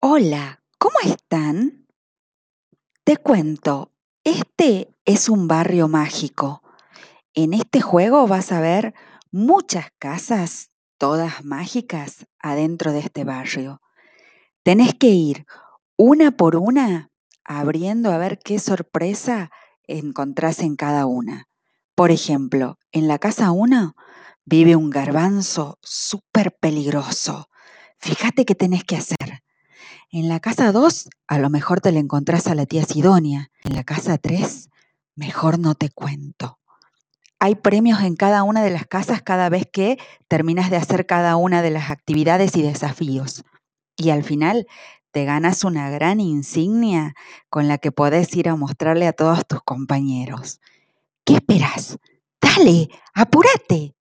Hola, ¿cómo están? Te cuento, este es un barrio mágico. En este juego vas a ver muchas casas, todas mágicas, adentro de este barrio. Tenés que ir una por una abriendo a ver qué sorpresa encontrás en cada una. Por ejemplo, en la casa 1 vive un garbanzo súper peligroso. Fíjate qué tenés que hacer. En la casa 2, a lo mejor te la encontrás a la tía Sidonia. En la casa 3, mejor no te cuento. Hay premios en cada una de las casas cada vez que terminas de hacer cada una de las actividades y desafíos. Y al final te ganas una gran insignia con la que podés ir a mostrarle a todos tus compañeros. ¿Qué esperás? Dale, apúrate.